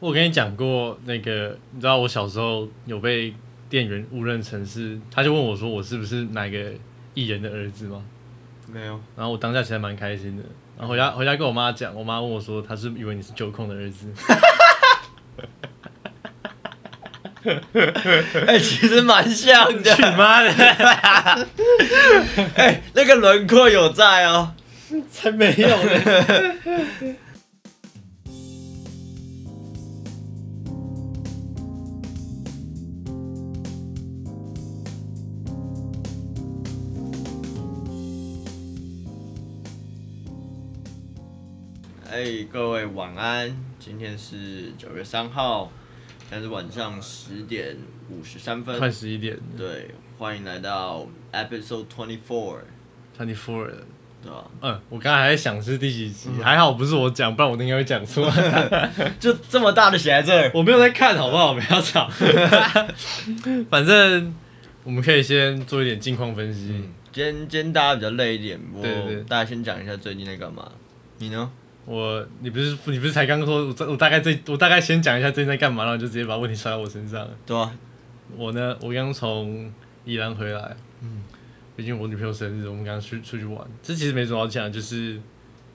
我跟你讲过，那个你知道我小时候有被店员误认成是，他就问我说我是不是哪个艺人的儿子吗？没有，然后我当下其实蛮开心的，然后回家回家跟我妈讲，我妈问我说她是以为你是九控的儿子，哎、其实蛮像的。去妈的，哎、那个轮廓有在哦。才没有呢。哎、各位晚安，今天是九月三号，现在是晚上十点五十三分。快十一点对，欢迎来到 episode twenty four，，twenty four。对吧？嗯，我刚才还在想是第几集，还好不是我讲，不然我应该会讲错。就这么大的写在这儿。我没有在看，好不好？不要吵。反正我们可以先做一点近况分析。嗯，今天今天大家比较累一点，对大家先讲一下最近在干嘛。你呢？我，你不是你不是才刚说，我我大概这我大概先讲一下最近在干嘛，然后就直接把问题甩到我身上了。对啊，我呢，我刚从宜兰回来，嗯，毕竟我女朋友生日，我们刚刚去出去玩。这其实没什么好讲，就是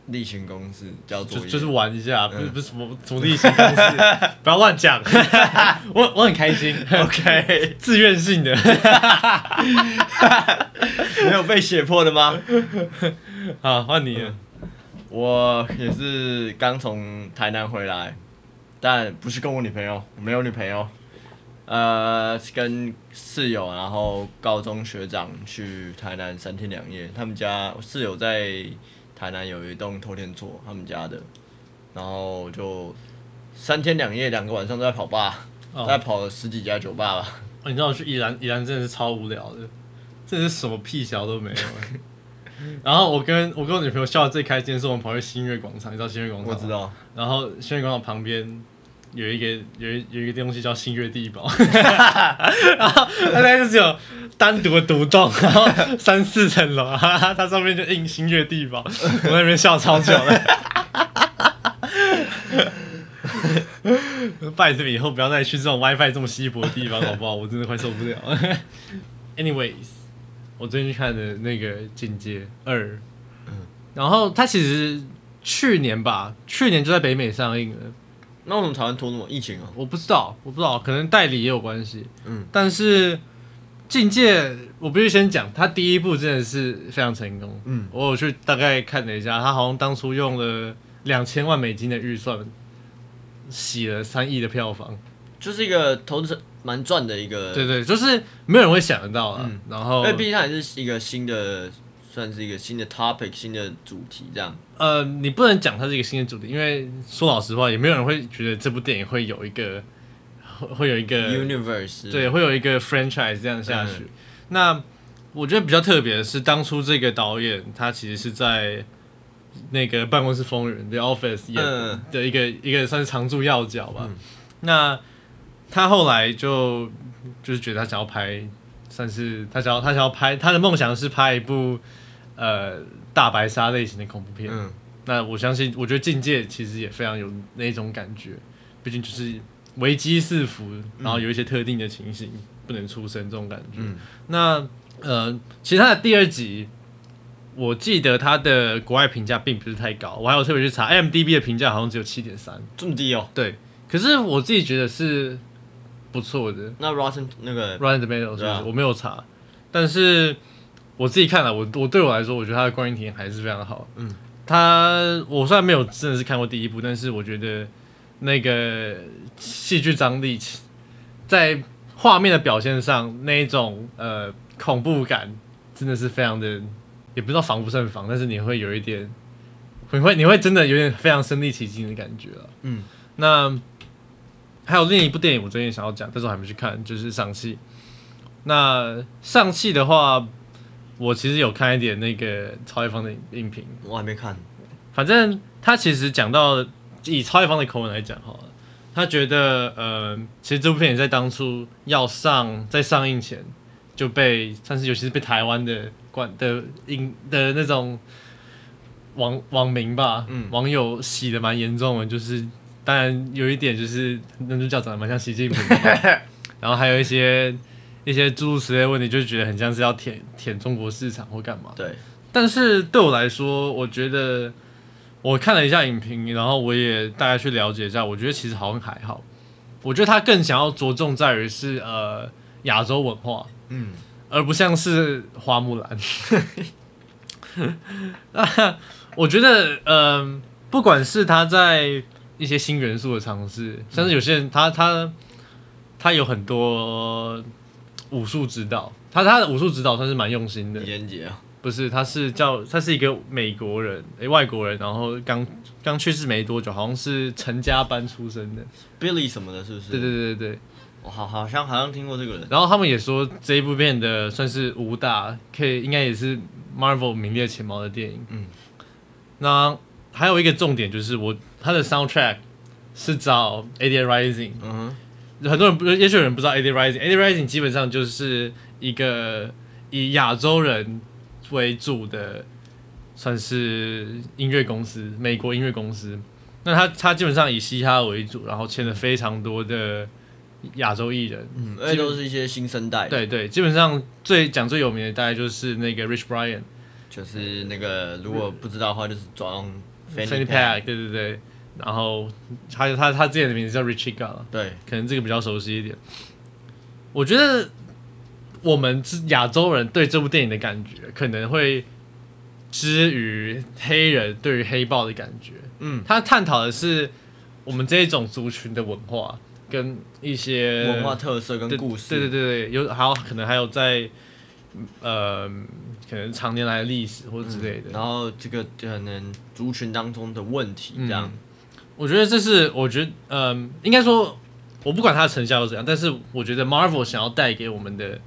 例行公事交作业，就就是玩一下，不是嗯不是什么什么例行公事，不要乱讲。我我很开心 OK，自愿性的。没有被胁迫的吗？好，换你了。我也是刚从台南回来，但不是跟我女朋友，我没有女朋友，呃，是跟室友，然后高中学长去台南三天两夜。他们家我室友在台南有一栋透天厝，他们家的，然后就三天两夜，两个晚上都在跑吧，哦大概跑了十几家酒吧吧。哦你知道我去宜兰，宜兰真的是超无聊的，真的是什么屁小都没有欸。然后我跟我跟我女朋友笑的最开心的是，我们跑去新月广场，你知道新月广场吗？我知。道，然后新月广场旁边有一个有一有一个东西叫新月地堡，然后它那就是有单独的独栋，然后三四层楼，它上面就印新月地堡，我在那边笑超久了。拜托以后不要再去这种 WiFi 这么稀薄的地方，好不好？我真的快受不了。Anyways，我最近去看的那个《境界二》，嗯然后它其实去年吧，去年就在北美上映了。那为什么台湾拖那么疫情啊？我不知道，我不知道，可能代理也有关系。嗯，但是《境界》，我必须先讲，它第一部真的是非常成功。嗯，我有去大概看了一下，它好像当初用了两千万美金的预算，洗了三亿的票房。就是一个投资蛮赚的一个，对对，就是没有人会想得到啊。嗯然后因为毕竟它也是一个新的，算是一个新的 topic，新的主题这样。呃，你不能讲它是一个新的主题，因为说老实话，也没有人会觉得这部电影会有一个会会有一个 Universe 对，会有一个 franchise 这样下去。嗯那我觉得比较特别的是，当初这个导演他其实是在那个办公室风云 The Office 演嗯的一个、一个算是常驻要角吧。那他后来就就是觉得他想要拍，算是他想要他想要拍他的梦想是拍一部呃大白鲨类型的恐怖片。嗯，那我相信，我觉得境界其实也非常有那种感觉，毕竟就是危机四伏，然后有一些特定的情形不能出声这种感觉。嗯那呃，其实他的第二集，我记得他的国外评价并不是太高，我还有特别去查 IMDB 的评价好像只有七点三，这么低哦。对，可是我自己觉得是不错的。那 Rotten 那个 Rotten 啊就是我没有查，但是我自己看了，我我对我来说，我觉得它的观影体验还是非常好。嗯，它我虽然没有真的是看过第一部，但是我觉得那个戏剧张力在画面的表现上，那一种呃恐怖感真的是非常的，也不知道防不胜防，但是你会有一点，你会你会真的有点非常身临其境的感觉了。嗯，那还有另一部电影，我最近想要讲，但是我还没去看，就是《上戏》。那《上戏》的话，我其实有看一点那个曹一方的影评，我还没看。反正他其实讲到以曹一方的口吻来讲好了，他觉得呃，其实这部片也在当初要上在上映前就被，但是尤其是被台湾的管的影的那种网网民吧，嗯网友洗的蛮严重的，就是当然有一点就是男主角长得蛮像习近平的嘛，然后还有一些一些诸如此类的问题，就觉得很像是要舔舔中国市场或干嘛。对，但是对我来说，我觉得我看了一下影评，然后我也大概去了解一下，我觉得其实好像还好。我觉得他更想要着重在于是呃亚洲文化，嗯，而不像是花木兰。我觉得，嗯、不管是他在一些新元素的尝试，像是有些人他他他有很多武术指导，他他的武术指导算是蛮用心的李。连杰啊，不是，他是叫他是一个美国人，诶、外国人，然后刚刚去世没多久，好像是陈家班出身的。Billy 什么的，是不是？对对对对对。我好好像好像听过这个人。然后他们也说这一部片的算是武打，可以应该也是 Marvel 名列前茅的电影。嗯，那还有一个重点就是我他的 soundtrack 是找 AD Rising，嗯很多人不，也许有人不知道 AD Rising，AD Rising 基本上就是一个以亚洲人为主的，算是音乐公司，美国音乐公司。那他他基本上以嘻哈为主，然后签了非常多的亚洲艺人。嗯，而且都是一些新生代，，对对，基本上最讲最有名的大概就是那个 Rich Brian、就是那个如果不知道的话，就是装 Fanny Pack，对对对。然后还有他他之前的名字叫 Richie Gala，对，可能这个比较熟悉一点。我觉得我们是亚洲人对这部电影的感觉，可能会之于黑人对于黑豹的感觉。嗯，他探讨的是我们这一种族群的文化跟一些文化特色跟故事，对对对对，有还有可能还有在呃，可能常年来的历史或者之类的。然后这个可能族群当中的问题，这样，我觉得这是我觉得，嗯、应该说，我不管它的成效是怎样，但是我觉得 Marvel 想要带给我们的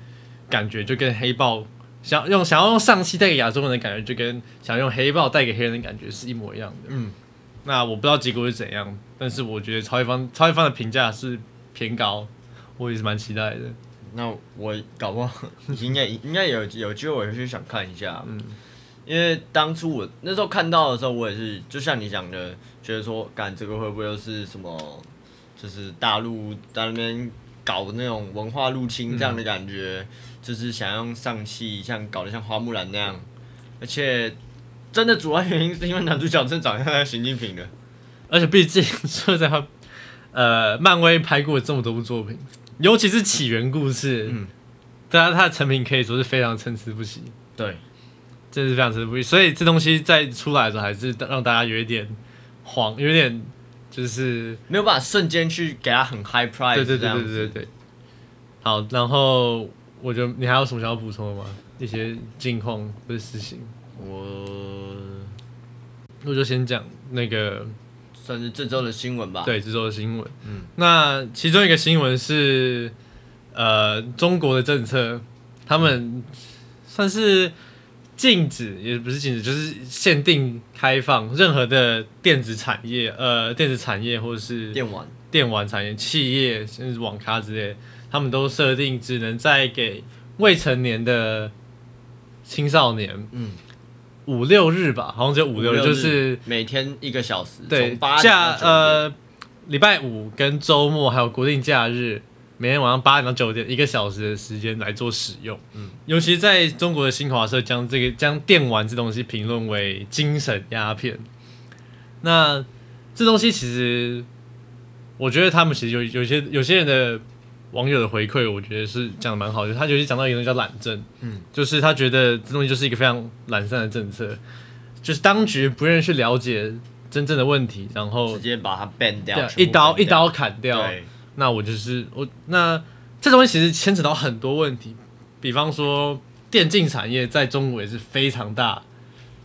感觉，就跟黑豹想用想要用上期带给亚洲人的感觉，就跟想用黑豹带给黑人的感觉是一模一样的。嗯，那我不知道结果是怎样，但是我觉得超一方超一方的评价是偏高，我也是蛮期待的。那我搞不好应该 应该有有机会，我也去想看一下。嗯，因为当初我那时候看到的时候，我也是就像你讲的，觉得说，干这个会不会又是什么，就是大陆在那边搞那种文化入侵这样的感觉，就是想用上汽像搞得像花木兰那样，而且真的主要原因是因为男主角真的长得像习近平的。而且毕竟说在他，呃，漫威拍过这么多部作品，尤其是起源故事，嗯，对啊，它的成品可以说是非常参差不齐，对，真是非常参差不齐。所以这东西在出来的时候，还是让大家有一点慌，有一点就是，没有办法瞬间去给它很 high price 对对对对对对。好，然后我觉得你还有什么想要补充的吗？一些近况或者事情，我我就先讲那个算是这周的新闻吧。，对这周的新闻。嗯，那其中一个新闻是，呃，中国的政策，他们算是禁止，也不是禁止，就是限定开放任何的电子产业，呃，电子产业或者是电玩。电玩产业、企业，甚至网咖之类，他们都设定只能在给未成年的青少年嗯，五六日吧，好像只有五六日，就是每天一个小时，对八点假到九点。呃礼拜五跟周末还有国定假日，每天晚上八点到九点一个小时的时间来做使用。嗯，尤其在中国的新华社将这个将电玩这东西评论为精神鸦片。那这东西其实，我觉得他们其实有有些有些人的网友的回馈，我觉得是讲的蛮好的。他就是讲到一个东西叫懒政，嗯，就是他觉得这东西就是一个非常懒散的政策，就是当局不愿意去了解真正的问题，然后直接把它 ban 掉对，一刀一刀砍掉。对，那我就是我，那这东西其实牵扯到很多问题，比方说电竞产业在中国也是非常大，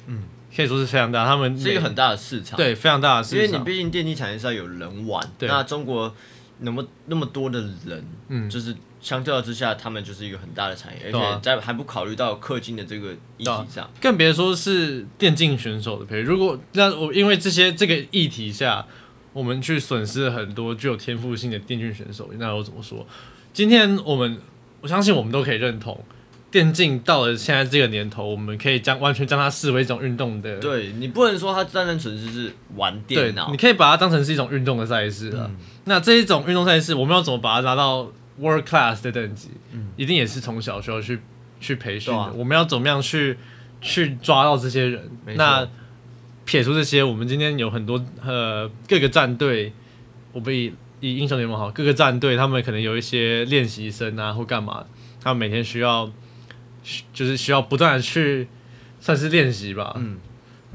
嗯，可以说是非常大，他们是一个很大的市场。，对非常大的市场，因为你毕竟电竞产业是要有人玩，对那中国那么那么多的人，嗯就是相较之下，他们就是一个很大的产业，而且在还不考虑到氪金的这个议题上，更别说是电竞选手的培育。如果那我因为这些这个议题下，我们去损失了很多具有天赋性的电竞选手，那我怎么说？今天我们我相信我们都可以认同，电竞到了现在这个年头，我们可以将完全将它视为一种运动的，对你不能说它单单纯粹是玩电，脑你，可以把它当成是一种运动的赛事啊。嗯那这一种运动赛事，我们要怎么把它拿到 world class 的等级？嗯一定也是从小时候去去培训的。啊我们要怎么样去去抓到这些人那撇除这些，我们今天有很多呃各个战队，我们以以英雄联盟好，各个战队他们可能有一些练习生啊或干嘛，他们每天需要需就是需要不断的去算是练习吧，嗯，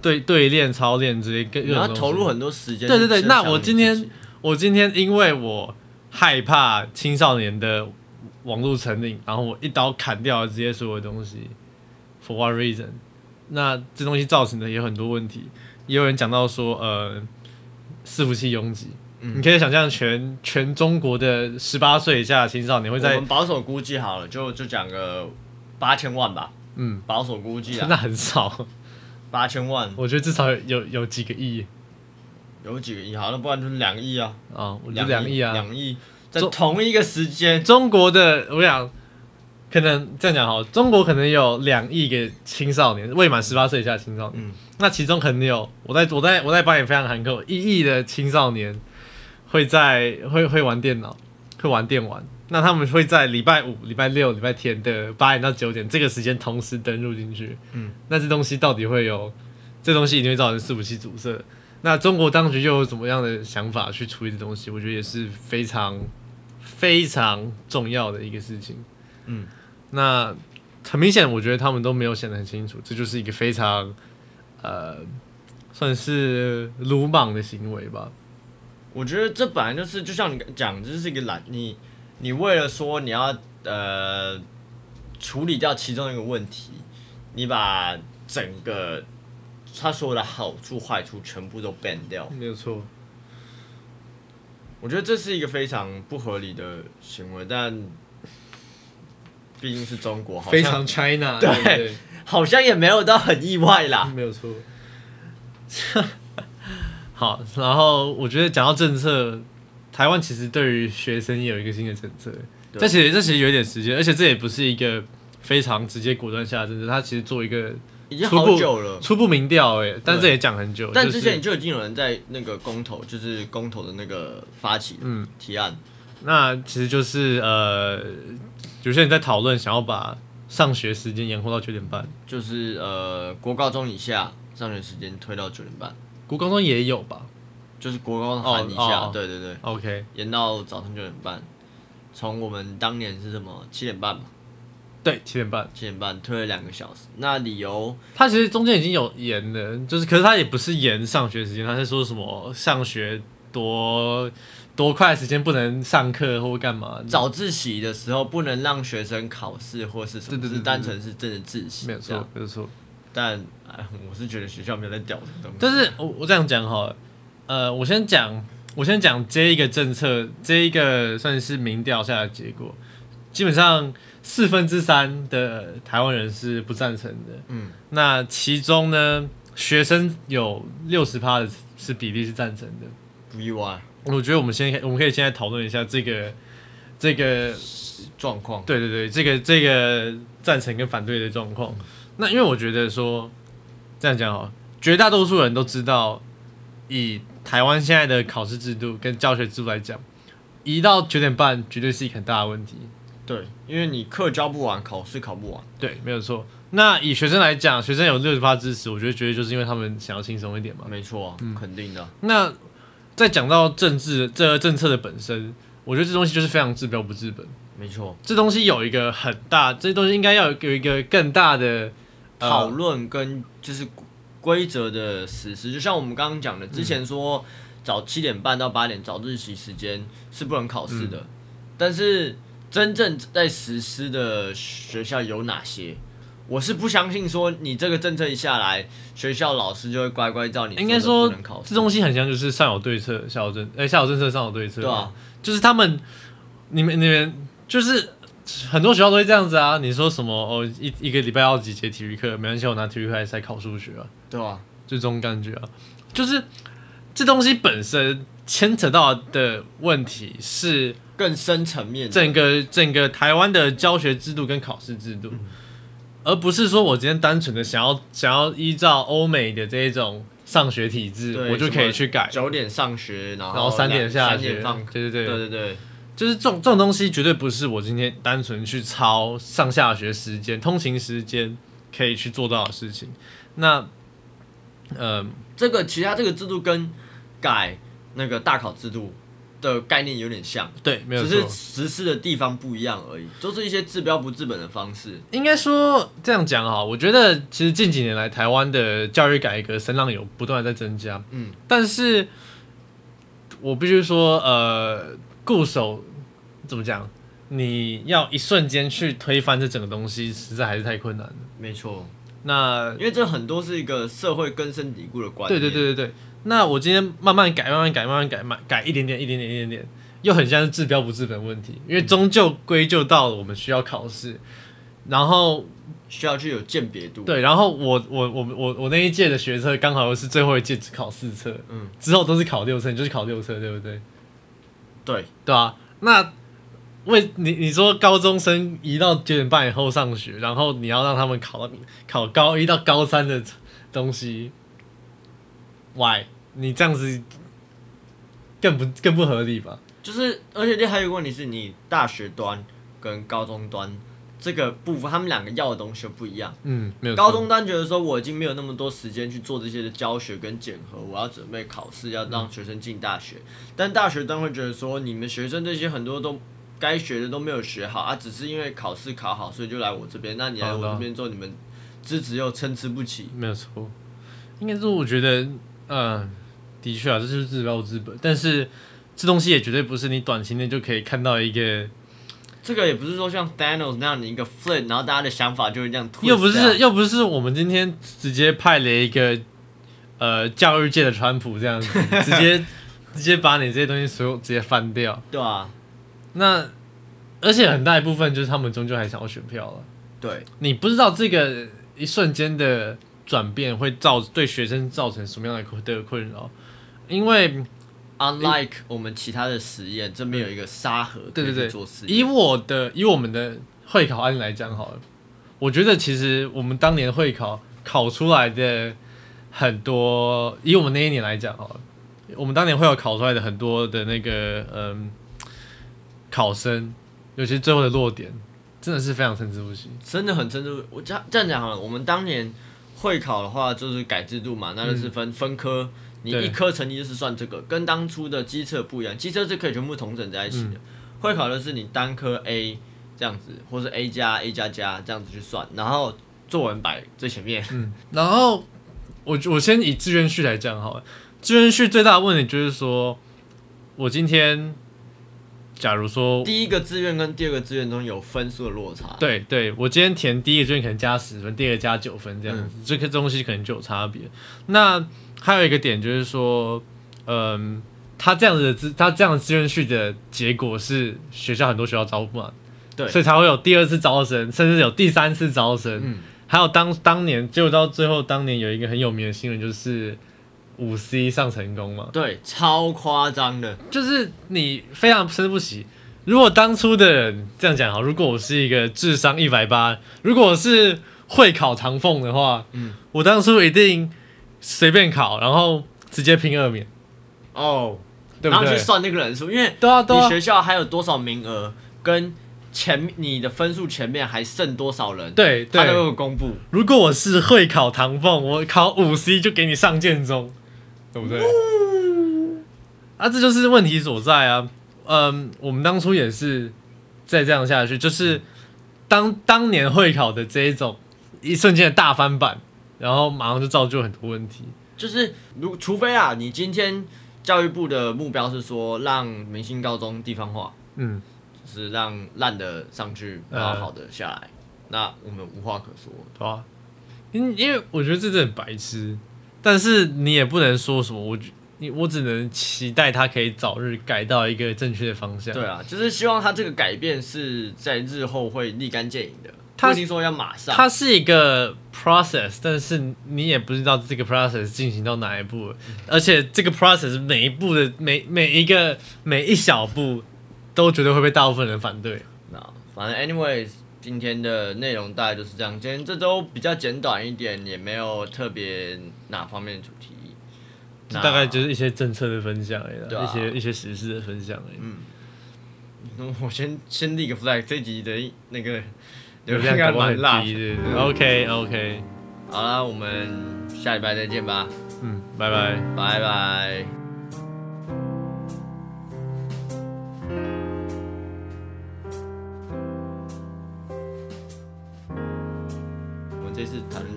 对对练、操练之类各各投入很多时间对对对那我今天我今天因为我害怕青少年的网络成瘾，然后我一刀砍掉了这些所有东西，for what reason？那这东西造成的也有很多问题，也有人讲到说，呃，伺服器拥挤，嗯。你可以想象全全中国的十八岁以下的青少年会在我们保守估计好了，就就讲个八千万吧，嗯，保守估计真的啊，很少，八千万。我觉得至少有有有几个亿。有几个亿，好，那不然就是两亿啊，啊，我觉得两亿啊，两亿，在同一个时间，中国的，我想，可能这样讲好，中国可能有两亿个青少年，未满十八岁以下的青少年，嗯。那其中可能有，我在我在我在帮你非常含扣，一亿的青少年会在会会玩电脑，会玩电玩，那他们会在礼拜五、礼拜六、礼拜天的八点到九点这个时间同时登入进去，嗯，那这东西到底会有，这东西一定会造成伺服器阻塞。那中国当局又有怎么样的想法去处理这东西？我觉得也是非常非常重要的一个事情。嗯，那很明显，我觉得他们都没有想得很清楚，这就是一个非常呃，算是鲁莽的行为吧。我觉得这本来就是，就像你讲，这是一个懒，你你为了说你要呃处理掉其中一个问题，你把整个他所有的好处坏处全部都 ban 掉，没有错，我觉得这是一个非常不合理的行为，但毕竟是中国，好像非常 China，对对对好像也没有到很意外啦。没有错。好，然后我觉得讲到政策，台湾其实对于学生也有一个新的政策，对。这其实这其实有一点时间，而且这也不是一个非常直接果断下的政策，它其实做一个已经好久了，初步民调，哎，但这也讲很久。但就是之前就已经有人在那个公投，就是公投的那个发起嗯，提案，那其实就是呃，有些人在讨论想要把上学时间延后到九点半，就是呃国高中以下上学时间推到九点半，国高中也有吧就是国高中含以下，哦哦对对对，？OK，延到早上九点半。从我们当年是什么七点半嘛，对，七点半。七点半推了两个小时，那理由他其实中间已经有延了，就是可是他也不是延上学时间，他是说什么上学多多快的时间不能上课或干嘛？早自习的时候不能让学生考试或是什么，对对对对是单纯是真的自习，没有错，没有错。但哎，我是觉得学校没有在屌这个东西。但是我我这样讲好了，呃，我先讲，我先讲这一个政策，这一个算是民调下的结果，基本上四分之三的台湾人是不赞成的。嗯，那其中呢，学生有六十趴的是比例是赞成的。不意外我觉得我们先我们可以现在讨论一下这个这个状况。对对对，这个这个赞成跟反对的状况。那因为我觉得说这样讲好了，绝大多数人都知道，以台湾现在的考试制度跟教学制度来讲，一到九点半绝对是一个很大的问题。对，因为你课教不完，考试考不完。对，没有错。那以学生来讲，学生有六十八支持，我觉得绝对就是因为他们想要轻松一点嘛。没错啊，肯定的。那再讲到政治这个政策的本身，我觉得这东西就是非常治标不治本。没错，这东西有一个很大，这东西应该要有一个更大的呃讨论跟就是规则的实施，就像我们刚刚讲的，之前说早七点半到八点早自习时间是不能考试的，但是真正在实施的学校有哪些？我是不相信说你这个政策一下来，学校老师就会乖乖照你应该说这东西很像就是上有对策，下有政，哎、下有政策，上有对策。对啊，就是他们，你们你们就是很多学校都会这样子啊。你说什么哦，一一个礼拜要几节体育课，没关系，我拿体育课来考数学啊，对吧、就这种感觉啊。就是这东西本身牵扯到的问题是更深层面整个整个台湾的教学制度跟考试制度。而不是说我今天单纯的想要想要依照欧美的这一种上学体制，我就可以去改，九点上学，然后然后三点下学三点放，对对对，对对对，就是这种这种东西绝对不是我今天单纯去抄上下学时间、通勤时间可以去做到的事情。那，呃，这个其他这个制度跟改那个大考制度的概念有点像，对，没有只是。实施的地方不一样而已，都是一些治标不治本的方式。应该说这样讲哈，我觉得其实近几年来台湾的教育改革声浪有不断的在增加，嗯，但是我必须说，呃，固守怎么讲？你要一瞬间去推翻这整个东西，实在还是太困难了。没错，那因为这很多是一个社会根深蒂固的观对念。对对对对，那我今天慢慢改，慢慢改，慢慢改，慢改一点点，一点点，一点点，又很像是治标不治本问题，因为终究归咎到了我们需要考试，然后需要去有鉴别度。对，然后我我我我我那一届的学测刚好又是最后一届只考四册，嗯，之后都是考六册，你就是考六册，对不对？对，对啊，那为你你说高中生移到九点半以后上学，然后你要让他们考到考高一到高三的东西，why？你这样子更不更不合理吧？就是而且这还有一个问题是你大学端跟高中端这个部分，他们两个要的东西又不一样。嗯，没有高中端觉得说我已经没有那么多时间去做这些的教学跟检核，我要准备考试，要让学生进大学。但大学端会觉得说，你们学生这些很多都该学的都没有学好啊，只是因为考试考好，所以就来我这边。那你来我这边之后，你们资质又参差不齐。没有错，应该是我觉得，呃，的确啊，这就是治标不治本，但是这东西也绝对不是你短期内就可以看到一个，这个也不是说像 Thanos 那样的一个 flip，然后大家的想法就会这样又不是又不是我们今天直接派了一个呃教育界的川普这样子，直接直接把你这些东西所有直接翻掉。对啊，那而且很大一部分就是他们终究还想要选票了。对，你不知道这个一瞬间的转变会造对学生造成什么样的困的困扰，因为 Unlike 我们其他的实验，这边有一个沙盒对对对做实以。我的以我们的会考案例来讲好了，我觉得其实我们当年会考考出来的很多，以我们那一年来讲好了，我们当年会有考出来的很多的那个嗯考生，尤其是最后的落点，真的是非常参差不齐。真的很真的，我这样这样讲好了。我们当年会考的话，就是改制度嘛，那就是分、分科，你一科成绩就是算这个，跟当初的机测不一样。机测是可以全部同整在一起的，嗯会考的是你单科 A 这样子，或是 A 加 A 加加这样子去算，然后作文摆最前面。嗯，然后我我先以志愿序来讲好了，志愿序最大的问题就是说，我今天假如说第一个志愿跟第二个志愿中有分数的落差。对对，我今天填第一个志愿可能加十分，第二个加九分这样嗯子，这个东西可能就有差别。那还有一个点就是说，嗯，他这样子的志，他这样的志愿序的结果是学校很多学校招不满，对所以才会有第二次招生，甚至有第三次招生。嗯，还有当当年，结果到最后，当年有一个很有名的新闻，就是五 C 上成功嘛，对，超夸张的。就是你非常生不起。如果当初的人这样讲好，如果我是一个智商一百八，如果我是会考唐凤的话，嗯，我当初一定随便考，然后直接拼二免，哦，对不对？然后去算那个人数，因为对啊，对啊，你学校还有多少名额，跟前你的分数前面还剩多少人，对对。他都有公布。如果我是会考唐凤，我考五 C 就给你上建中，对不对？啊，这就是问题所在啊。嗯，我们当初也是再这样下去，就是当当年会考的这一种一瞬间的大翻版，然后马上就造就很多问题。就是如除非啊，你今天教育部的目标是说让明星高中地方化，嗯，就是让烂的上去，呃然后好的下来，那我们无话可说。对吧、因因为我觉得这真的很白痴，但是你也不能说什么，我觉你我只能期待他可以早日改到一个正确的方向。对啊，就是希望他这个改变是在日后会立竿见影的，他不一定说要马上。它是一个 process，但是你也不知道这个 process 进行到哪一步，而且这个 process 每一步的每每一个每一小步都绝对会被大部分人反对。那反正 anyways，今天的内容大概就是这样。今天这周比较简短一点，也没有特别哪方面的主题。那大概就是一些政策的分享而已啦，啊一些一些时事的分享而已。嗯，那我先先立个 flag，这集的那个流流量应该量搞不好蛮辣很低，。对对对。OK OK，好啦，我们下礼拜再见吧，嗯，拜拜。拜拜。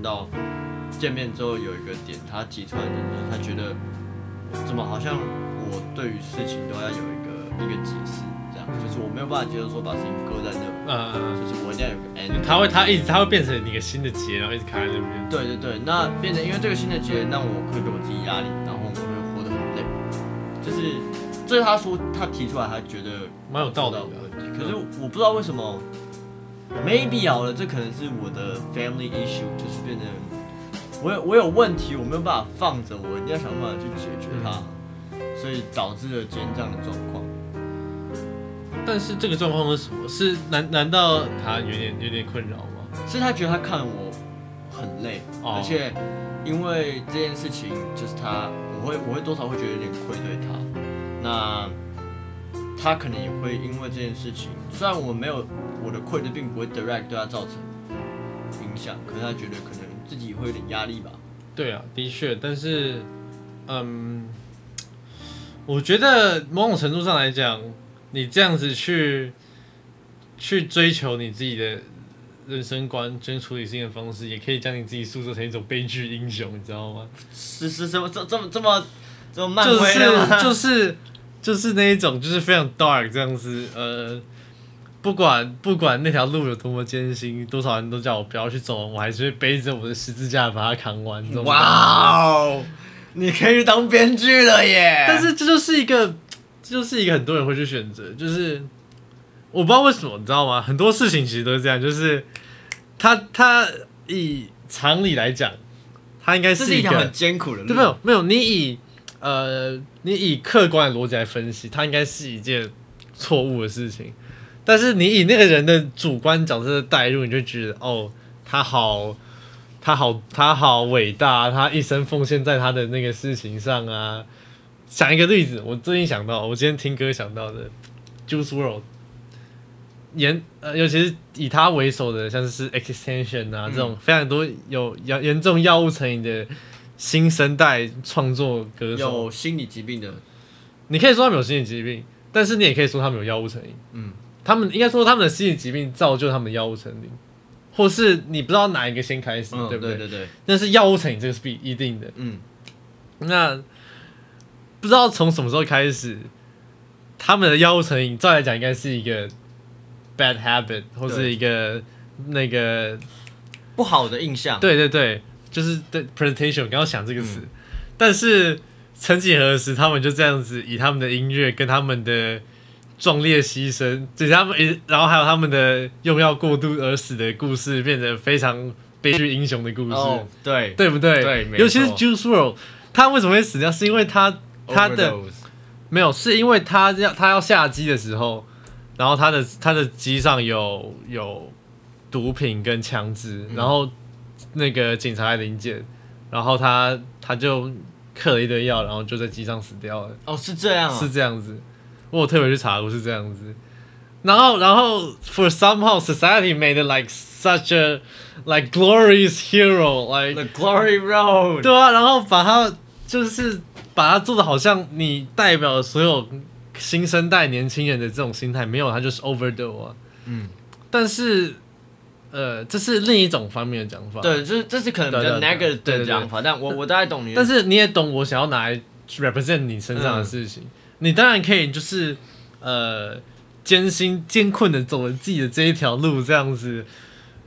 到见面之后有一个点，他提出来的点就是他觉得怎么好像我对于事情都要有一个一个解释，这样就是我没有办法接受说把事情搁在那，嗯，就是我一定要有个 end。他会他一直他会变成一个新的结，然后一直卡在那边。对对对，那变成因为这个新的结，让我会给我自己压力，然后我会活得很累。就是这是他说他提出来，他觉得蛮有道理的问题。可是我不知道为什么，maybe 好了，这可能是我的 family issue，就是变成我有我有问题，我没有办法放着，我一定要想办法去解决它，所以导致了今天这样的状况。但是这个状况是什么？是难难道他有点有点困扰吗？是他觉得他看我很累，哦而且因为这件事情，就是他，我会我会多少会觉得有点愧对他。那他可能也会因为这件事情，虽然我没有我的愧对，并不会 direct 对他造成影响，可是他觉得可能自己会有点压力吧。对啊，的确，但是，嗯，我觉得某种程度上来讲，你这样子去去追求你自己的人生观、跟处理事情的方式，也可以将你自己塑造成一种悲剧英雄，你知道吗？是是什么这这么这么这么漫就？是就是就是那一种，就是非常 dark 这样子，呃。不管不管那条路有多么艰辛，多少人都叫我不要去走，我还是会背着我的十字架把它扛完。哇哦，你可以当编剧了耶！但是这就是一个，这就是一个很多人会去选择，就是我不知道为什么，你知道吗？很多事情其实都是这样，就是他他以常理来讲，他应该是一条很艰苦的路。对没有没有，你以呃你以客观的逻辑来分析，它应该是一件错误的事情，但是你以那个人的主观角色的代入，你就觉得哦，他好。他好，他好伟大，他一生奉献在他的那个事情上啊。想一个例子，我最近想到，我今天听歌想到的，Juice World，严呃，尤其是以他为首的，像是 Extension 啊、嗯这种非常多有严严重药物成瘾的新生代创作歌手，有心理疾病的，你可以说他们有心理疾病，但是你也可以说他们有药物成瘾。嗯，他们应该说他们的心理疾病造就他们的药物成瘾，或是你不知道哪一个先开始，嗯，对不对？对对，但是药物成瘾这个是必一定的。嗯，那不知道从什么时候开始，他们的药物成瘾，照来讲应该是一个 bad habit，或是一个那个不好的印象。对对对，就是对 presentation，我刚刚想这个词，嗯。但是曾几何时，他们就这样子以他们的音乐跟他们的壮烈牺牲，就是他们，然后还有他们的用药过度而死的故事，变得非常悲剧英雄的故事，哦，对，对不对？对尤其是 Juice World，他为什么会死掉？是因为他他的没有，是因为他要他要下机的时候，然后他的他的机上有有毒品跟枪支，然后那个警察来临检，然后他他就嗑了一堆药，然后就在机上死掉了，哦，是这样啊，是这样子。我有特别去查过是这样子，然后然后 for somehow society made it like such a like glorious hero like The Glory Road。对啊，然后把它就是把它做的好像你代表了所有新生代年轻人的这种心态，没有，它就是 overdose 啊。嗯，但是呃，这是另一种方面的讲法。，对，就是这是可能比较 negative 的讲法，但我我大概懂你。但是你也懂我想要拿来 represent 你身上的事情。你当然可以就是呃艰辛艰困的走了自己的这一条路，这样子。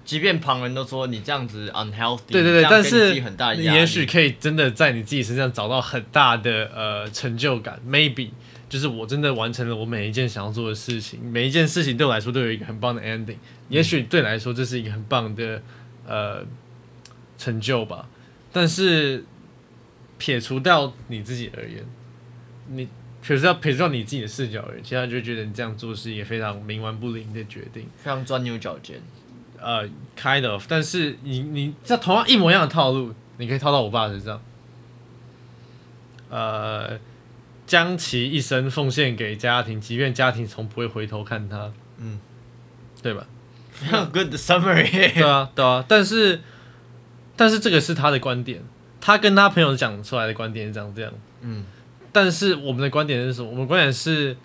即便旁人都说你这样子 unhealthy，对对对，但是你也许可以真的在你自己身上找到很大的呃成就感，maybe。就是我真的完成了我每一件想要做的事情，每一件事情对我来说都有一个很棒的 ending，也许对你来说这是一个很棒的呃成就吧，但是撇除掉你自己而言，你撇除掉撇除掉你自己的视角而已，其他人就觉得你这样做是一个非常冥顽不灵的决定。非常钻牛角尖。呃，kind of，但是你你这同样一模一样的套路，你可以套到我爸身上。呃，将其一生奉献给家庭，即便家庭从不会回头看他。嗯，对吧？good summary。对啊，对啊，但是但是这个是他的观点，他跟他朋友讲出来的观点是这样这样。嗯，但是我们的观点是什么？我们观点是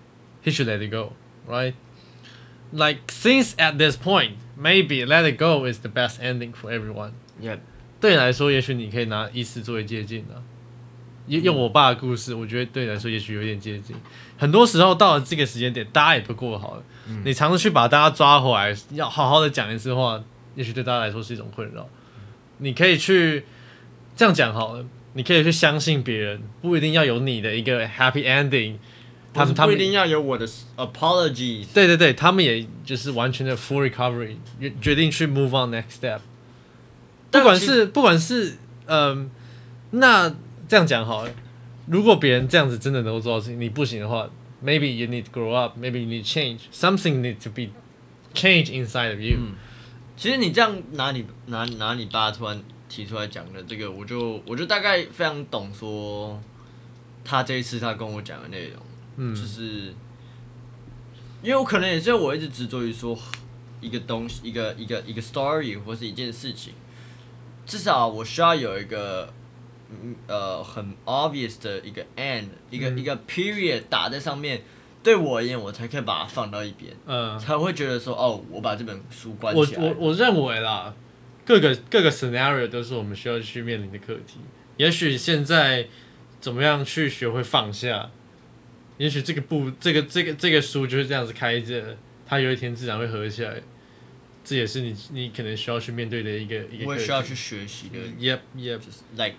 he should let it go，right？Like since at this point, maybe let it go is the best ending for everyone. 对你来说，也许你可以拿意思作为借鉴的。用用我爸的故事，我觉得对你来说也许有点接近。很多时候到了这个时间点，大家也不过好了。你尝试去把大家抓回来，要好好的讲一次话，也许对大家来说是一种困扰。你可以去这样讲好了，你可以去相信别人，不一定要有你的一个 happy ending。他们他们不一定要有我的 apologies。对对对，他们也就是完全的 full recovery，决决定去 move on next step。不管是不管是嗯，那这样讲好了，如果别人这样子真的能够做到事情，你不行的话，maybe you need to grow up，maybe you need change something need to be change inside of you。嗯，其实你这样拿你拿拿你爸突然提出来讲的这个，我就我就大概非常懂说他这一次他跟我讲的内容。嗯，就是因为我可能也是我一直执着于说一个东西，一个一个一个 story 或是一件事情，至少我需要有一个嗯呃很 obvious 的一个 end，一个、嗯一个 period 打在上面，对我而言，我才可以把它放到一边，嗯，才会觉得说哦，我把这本书关我起来。我我认为啦，各个各个 scenario 都是我们需要去面临的课题。也许现在怎么样去学会放下，也许这个不这个这个这个书就是这样子开着，它有一天自然会合起来。这也是你你可能需要去面对的一个一个。我也需要去学习的 Yep, yep. 就是 like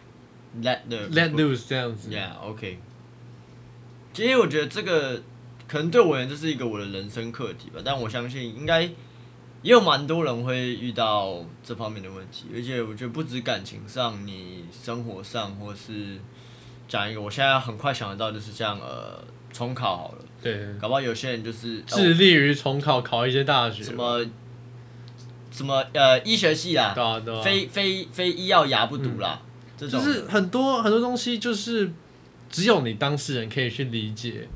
let the Let loose 这样子。Yeah, OK。其实我觉得这个可能对我而言就是一个我的人生课题吧，但我相信应该也有蛮多人会遇到这方面的问题，而且我觉得不止感情上，你生活上或是讲一个，我现在很快想得到就是这样呃重考好了，对，搞不好有些人就是、致力于重考考一些大学。什么什么呃医学系啦，对啊对啊。非非非医药牙不读啦，这种。就是很多很多东西，就是只有你当事人可以去理解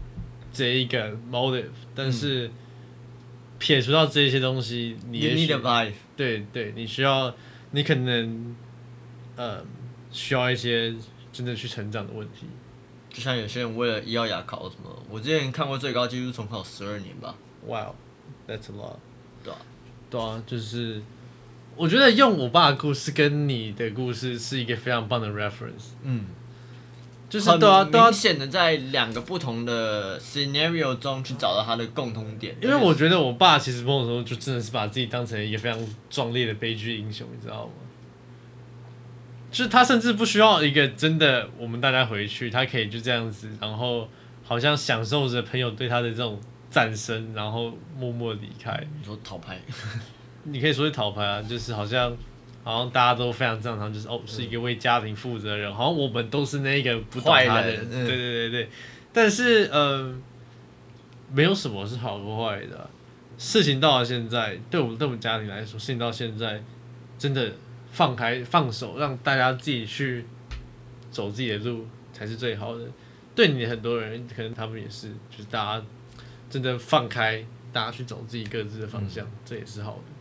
这一个 motive，但是撇除掉这些东西，你。对对，你需要，你可能呃需要一些真的去成长的问题。就像有些人为了医药牙考什么，我之前看过最高纪录重考十二年吧。Wow，that's a lot。对啊对啊，就是我觉得用我爸的故事跟你的故事是一个非常棒的 reference。嗯，就是对啊对啊明，显的在两个不同的 scenario 中去找到它的共同点。因为我觉得我爸其实某种程度就真的是把自己当成一个非常壮烈的悲剧英雄，你知道吗？就是他甚至不需要一个真的我们大家回去，他可以就这样子，然后好像享受着朋友对他的这种赞声，然后默默离开。你说逃拍，你可以说是逃牌啊，就是好像好像大家都非常正常，就是哦是一个为家庭负责人，好像我们都是那个不懂他的对对对对。但是呃，没有什么是好或坏的啊、事情到了现在，对我们对我们家庭来说，事情到现在真的放开放手，让大家自己去走自己的路才是最好的。对你很多人可能他们也是，就是大家真的放开，大家去走自己各自的方向，这也是好的。